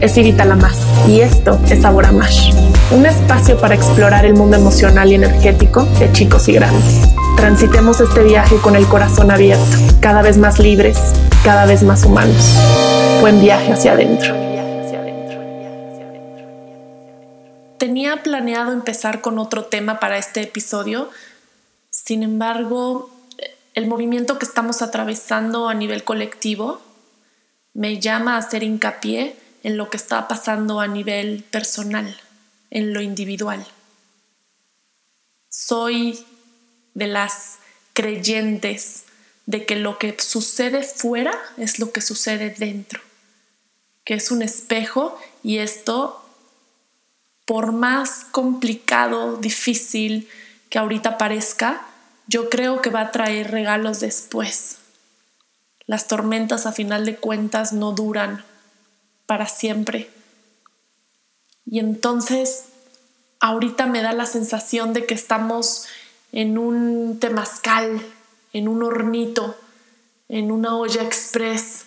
Es Irita Lamas y esto es Sabor a Mash, un espacio para explorar el mundo emocional y energético de chicos y grandes. Transitemos este viaje con el corazón abierto, cada vez más libres, cada vez más humanos. Buen viaje hacia adentro. Tenía planeado empezar con otro tema para este episodio, sin embargo, el movimiento que estamos atravesando a nivel colectivo me llama a hacer hincapié en lo que está pasando a nivel personal, en lo individual. Soy de las creyentes de que lo que sucede fuera es lo que sucede dentro, que es un espejo y esto, por más complicado, difícil que ahorita parezca, yo creo que va a traer regalos después. Las tormentas a final de cuentas no duran para siempre. Y entonces ahorita me da la sensación de que estamos en un temazcal, en un hornito, en una olla express,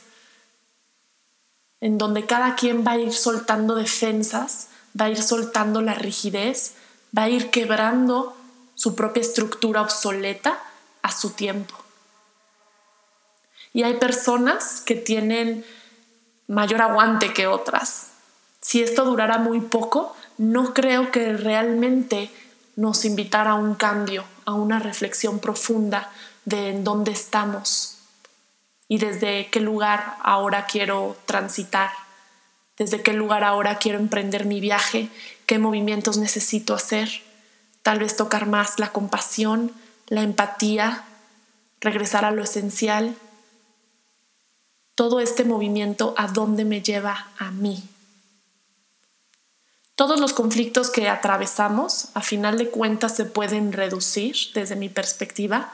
en donde cada quien va a ir soltando defensas, va a ir soltando la rigidez, va a ir quebrando su propia estructura obsoleta a su tiempo. Y hay personas que tienen mayor aguante que otras. Si esto durara muy poco, no creo que realmente nos invitara a un cambio, a una reflexión profunda de en dónde estamos y desde qué lugar ahora quiero transitar, desde qué lugar ahora quiero emprender mi viaje, qué movimientos necesito hacer, tal vez tocar más la compasión, la empatía, regresar a lo esencial todo este movimiento a dónde me lleva a mí. Todos los conflictos que atravesamos, a final de cuentas, se pueden reducir, desde mi perspectiva,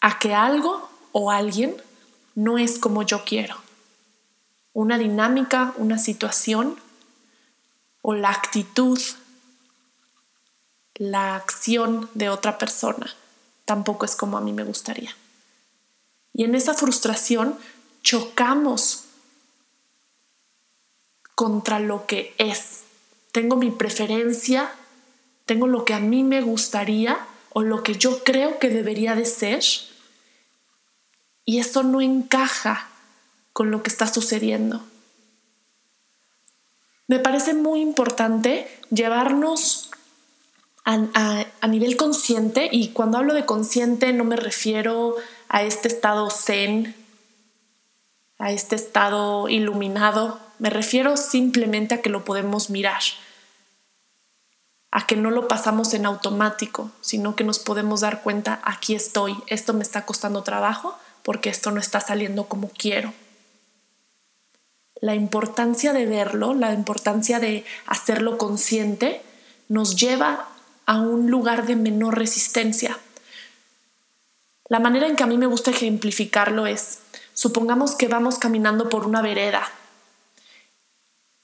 a que algo o alguien no es como yo quiero. Una dinámica, una situación o la actitud, la acción de otra persona tampoco es como a mí me gustaría. Y en esa frustración chocamos contra lo que es. Tengo mi preferencia, tengo lo que a mí me gustaría o lo que yo creo que debería de ser y eso no encaja con lo que está sucediendo. Me parece muy importante llevarnos a, a, nivel consciente y cuando hablo de consciente no me refiero a este estado zen a este estado iluminado, me refiero simplemente a que lo podemos mirar, a que no lo pasamos en automático, sino que nos podemos dar cuenta, aquí estoy, esto me está costando trabajo porque esto no está saliendo como quiero. La importancia de verlo, la importancia de hacerlo consciente, nos lleva a un lugar de menor resistencia. La manera en que a mí me gusta ejemplificarlo es, Supongamos que vamos caminando por una vereda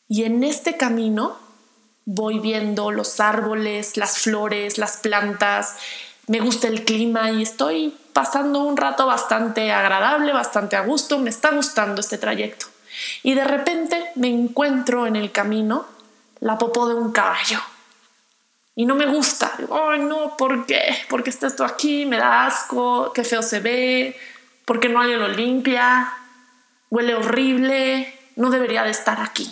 y en este camino voy viendo los árboles, las flores, las plantas, me gusta el clima y estoy pasando un rato bastante agradable, bastante a gusto, me está gustando este trayecto. Y de repente me encuentro en el camino la popó de un caballo. Y no me gusta. Ay, no, ¿por qué? ¿Por qué está esto aquí? Me da asco, qué feo se ve, porque no alguien lo limpia, huele horrible, no debería de estar aquí.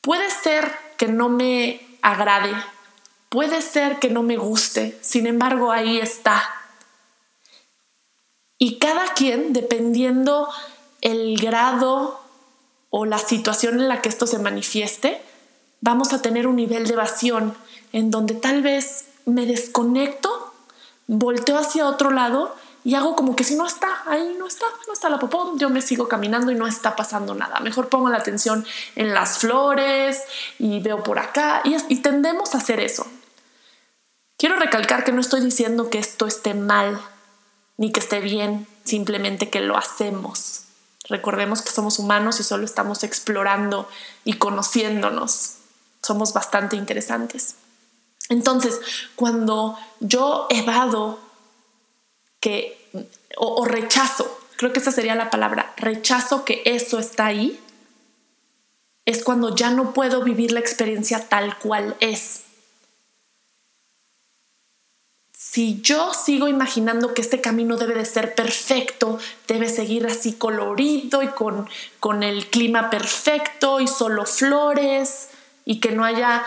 Puede ser que no me agrade, puede ser que no me guste, sin embargo ahí está. Y cada quien, dependiendo el grado o la situación en la que esto se manifieste, vamos a tener un nivel de evasión en donde tal vez me desconecto volteo hacia otro lado y hago como que si no está, ahí no está, no está la popó, yo me sigo caminando y no está pasando nada. Mejor pongo la atención en las flores y veo por acá y, y tendemos a hacer eso. Quiero recalcar que no estoy diciendo que esto esté mal ni que esté bien, simplemente que lo hacemos. Recordemos que somos humanos y solo estamos explorando y conociéndonos. Somos bastante interesantes. Entonces, cuando yo evado que, o, rechazo creo que esa sería la palabra, rechazo que eso está ahí, es cuando ya no puedo vivir la experiencia tal cual es. Si yo sigo imaginando que este camino debe de ser perfecto, debe seguir así colorido y con, con el clima perfecto y solo flores y que no haya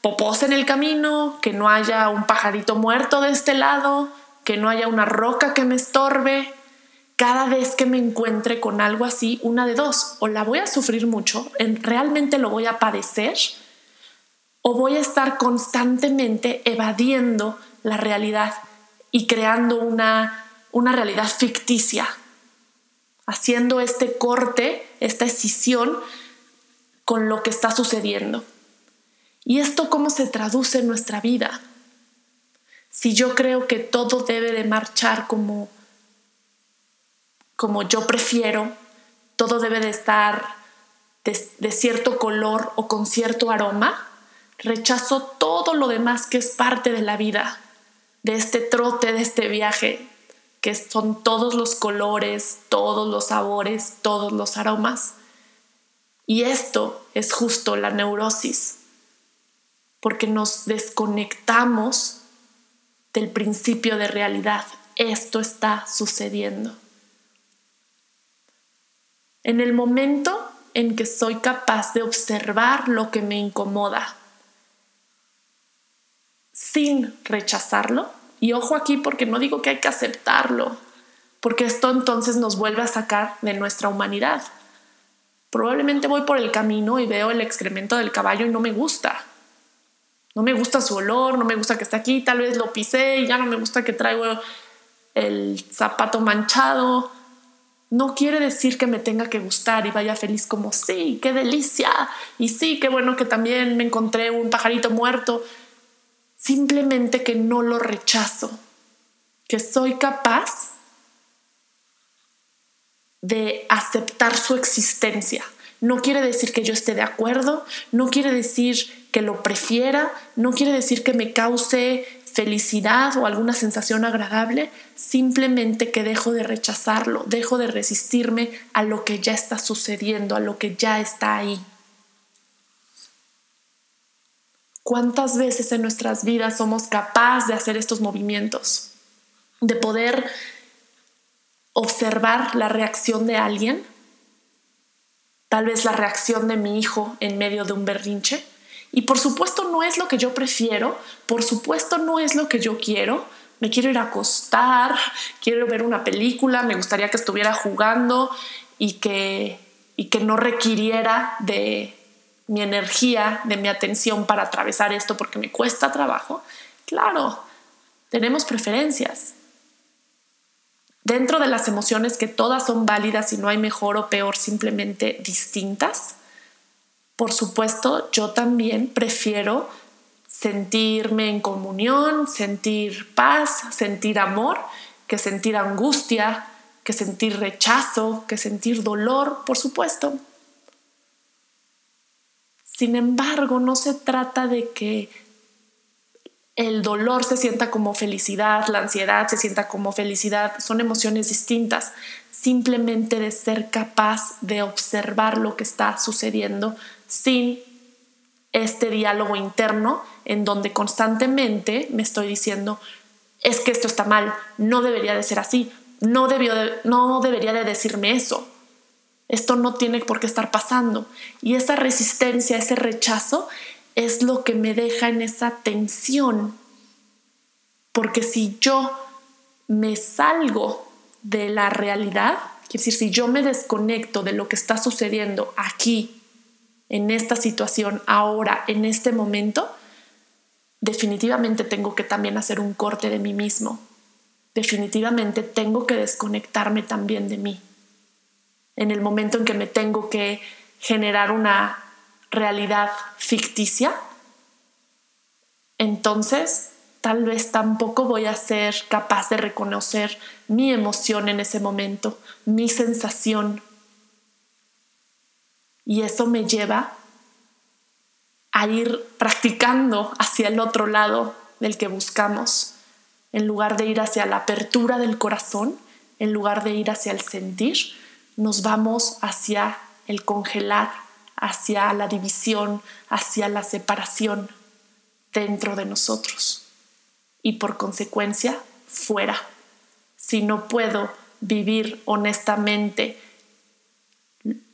popos en el camino, que no haya un pajarito muerto de este lado, que no haya una roca que me estorbe. Cada vez que me encuentre con algo así, una de dos, o la voy a sufrir mucho, realmente lo voy a padecer, o voy a estar constantemente evadiendo la realidad y creando una, una realidad ficticia, haciendo este corte, esta escisión con lo que está sucediendo. ¿Y esto cómo se traduce en nuestra vida? Si yo creo que todo debe de marchar como, como yo prefiero, todo debe de estar de, de cierto color o con cierto aroma, rechazo todo lo demás que es parte de la vida, de este trote, de este viaje, que son todos los colores, todos los sabores, todos los aromas. Y esto es justo la neurosis porque nos desconectamos del principio de realidad. Esto está sucediendo. En el momento en que soy capaz de observar lo que me incomoda sin rechazarlo, y ojo aquí porque no digo que hay que aceptarlo, porque esto entonces nos vuelve a sacar de nuestra humanidad. Probablemente voy por el camino y veo el excremento del caballo y no me gusta no me gusta su olor, no me gusta que esté aquí, tal vez lo pisé y ya no me gusta que traigo el zapato manchado. No quiere decir que me tenga que gustar y vaya feliz como, sí, qué delicia, y sí, qué bueno que también me encontré un pajarito muerto. Simplemente que no lo rechazo, que soy capaz de aceptar su existencia. No quiere decir que yo esté de acuerdo, no quiere decir que lo prefiera, no quiere decir que me cause felicidad o alguna sensación agradable, simplemente que dejo de rechazarlo, dejo de resistirme a lo que ya está sucediendo, a lo que ya está ahí. ¿Cuántas veces en nuestras vidas somos capaces de hacer estos movimientos? De poder observar la reacción de alguien, tal vez la reacción de mi hijo en medio de un berrinche, y por supuesto no es lo que yo prefiero, por supuesto no es lo que yo quiero. Me quiero ir a acostar, quiero ver una película, me gustaría que estuviera jugando y que, y que no requiriera de mi energía, de mi atención para atravesar esto porque me cuesta trabajo. Claro, tenemos preferencias. Dentro de las emociones que todas son válidas y no hay mejor o peor, simplemente distintas, por supuesto, yo también prefiero sentirme en comunión, sentir paz, sentir amor, que sentir angustia, que sentir rechazo, que sentir dolor, por supuesto. Sin embargo, no se trata de que el dolor se sienta como felicidad, la ansiedad se sienta como felicidad, son emociones distintas, simplemente de ser capaz de observar lo que está sucediendo sin este diálogo interno en donde constantemente me estoy diciendo, es que esto está mal, no debería de ser así, no, debió no debería de decirme eso, esto no tiene por qué estar pasando. Y esa resistencia, ese rechazo es lo que me deja en esa tensión, porque si yo me salgo de la realidad, quiere decir, si yo me desconecto de lo que está sucediendo aquí en esta situación, ahora, en este momento, definitivamente tengo que también hacer un corte de mí mismo. Definitivamente tengo que desconectarme también de mí. En el momento en que me tengo que generar una realidad ficticia, entonces tal vez tampoco voy a ser capaz de reconocer mi emoción en ese momento, mi sensación, y eso me lleva a ir practicando hacia el otro lado del que buscamos, en lugar de ir hacia la apertura del corazón, en lugar de ir hacia el sentir, nos vamos hacia el congelar, hacia la división, hacia la separación dentro de nosotros y por consecuencia fuera. Si no puedo vivir honestamente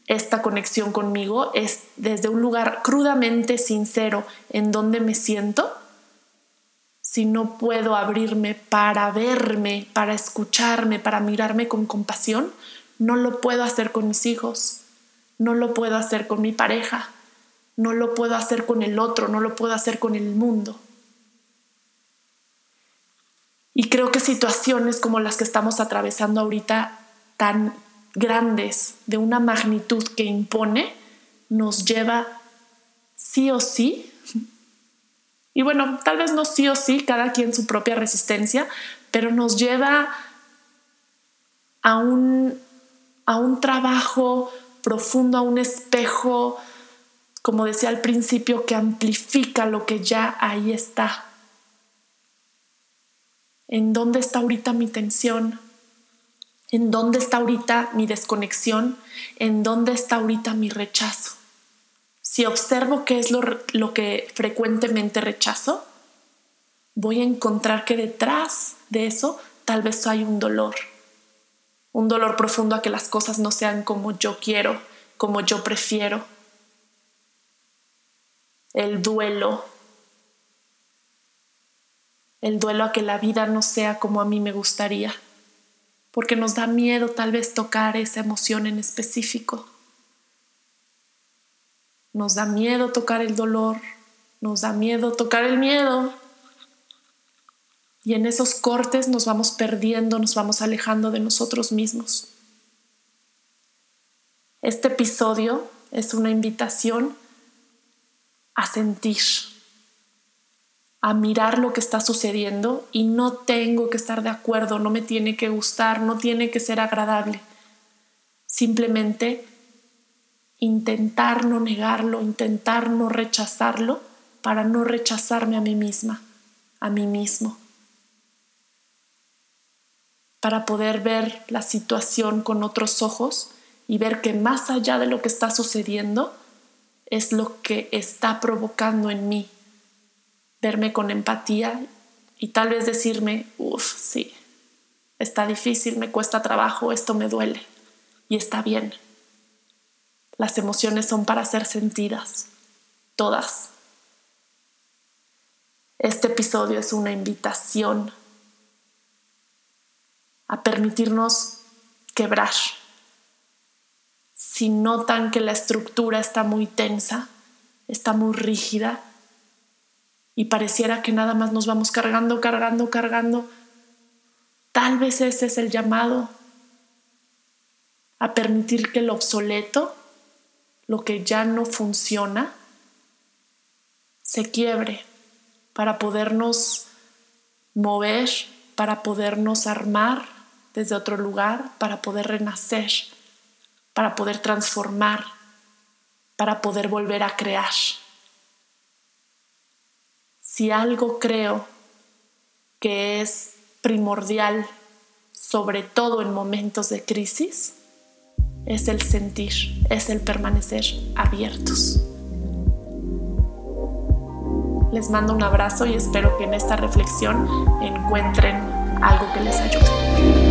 esta conexión conmigo, es desde un lugar crudamente sincero en donde me siento, si no puedo abrirme para verme, para escucharme, para mirarme con compasión, no lo puedo hacer con mis hijos, no lo puedo hacer con mi pareja, no lo puedo hacer con el otro, no lo puedo hacer con el mundo. Y creo que situaciones como las que estamos atravesando ahorita, tan grandes, de una magnitud que impone, nos lleva sí o sí, y bueno, tal vez no sí o sí, cada quien su propia resistencia, pero nos lleva a un, a un trabajo profundo, a un espejo, como decía al principio, que amplifica lo que ya ahí está. ¿En dónde está ahorita mi tensión? ¿En dónde está ahorita mi desconexión? ¿En dónde está ahorita mi rechazo? Si observo qué es lo, lo que frecuentemente rechazo, voy a encontrar que detrás de eso tal vez hay un dolor, un dolor profundo a que las cosas no sean como yo quiero, como yo prefiero. El duelo, el duelo a que la vida no sea como a mí me gustaría, porque nos da miedo tal vez tocar esa emoción en específico. Nos da miedo tocar el dolor, nos da miedo tocar el miedo. Y en esos cortes nos vamos perdiendo, nos vamos alejando de nosotros mismos. Este episodio es una invitación a sentir, a mirar lo que está sucediendo y no tengo que estar de acuerdo, no me tiene que gustar, no tiene que ser agradable. Simplemente intentar no negarlo, intentar no rechazarlo para no rechazarme a mí misma, a mí mismo. Para poder ver la situación con otros ojos y ver que más allá de lo que está sucediendo es lo que está provocando en mí verme con empatía y tal vez decirme, uff, sí, está difícil, me cuesta trabajo, esto me duele y está bien. Las emociones son para ser sentidas, todas. Este episodio es una invitación a permitirnos quebrar. Si notan que la estructura está muy tensa, está muy rígida, y pareciera que nada más nos vamos cargando, cargando, cargando. Tal vez ese es el llamado a permitir que lo obsoleto, lo que ya no funciona, se quiebre para podernos mover, para podernos armar desde otro lugar, para poder renacer, para poder transformar, para poder volver a crear si algo creo que es primordial, sobre todo en momentos de crisis, es el sentir, es el permanecer abiertos. Les mando un abrazo y espero que en esta reflexión encuentren algo que les ayude.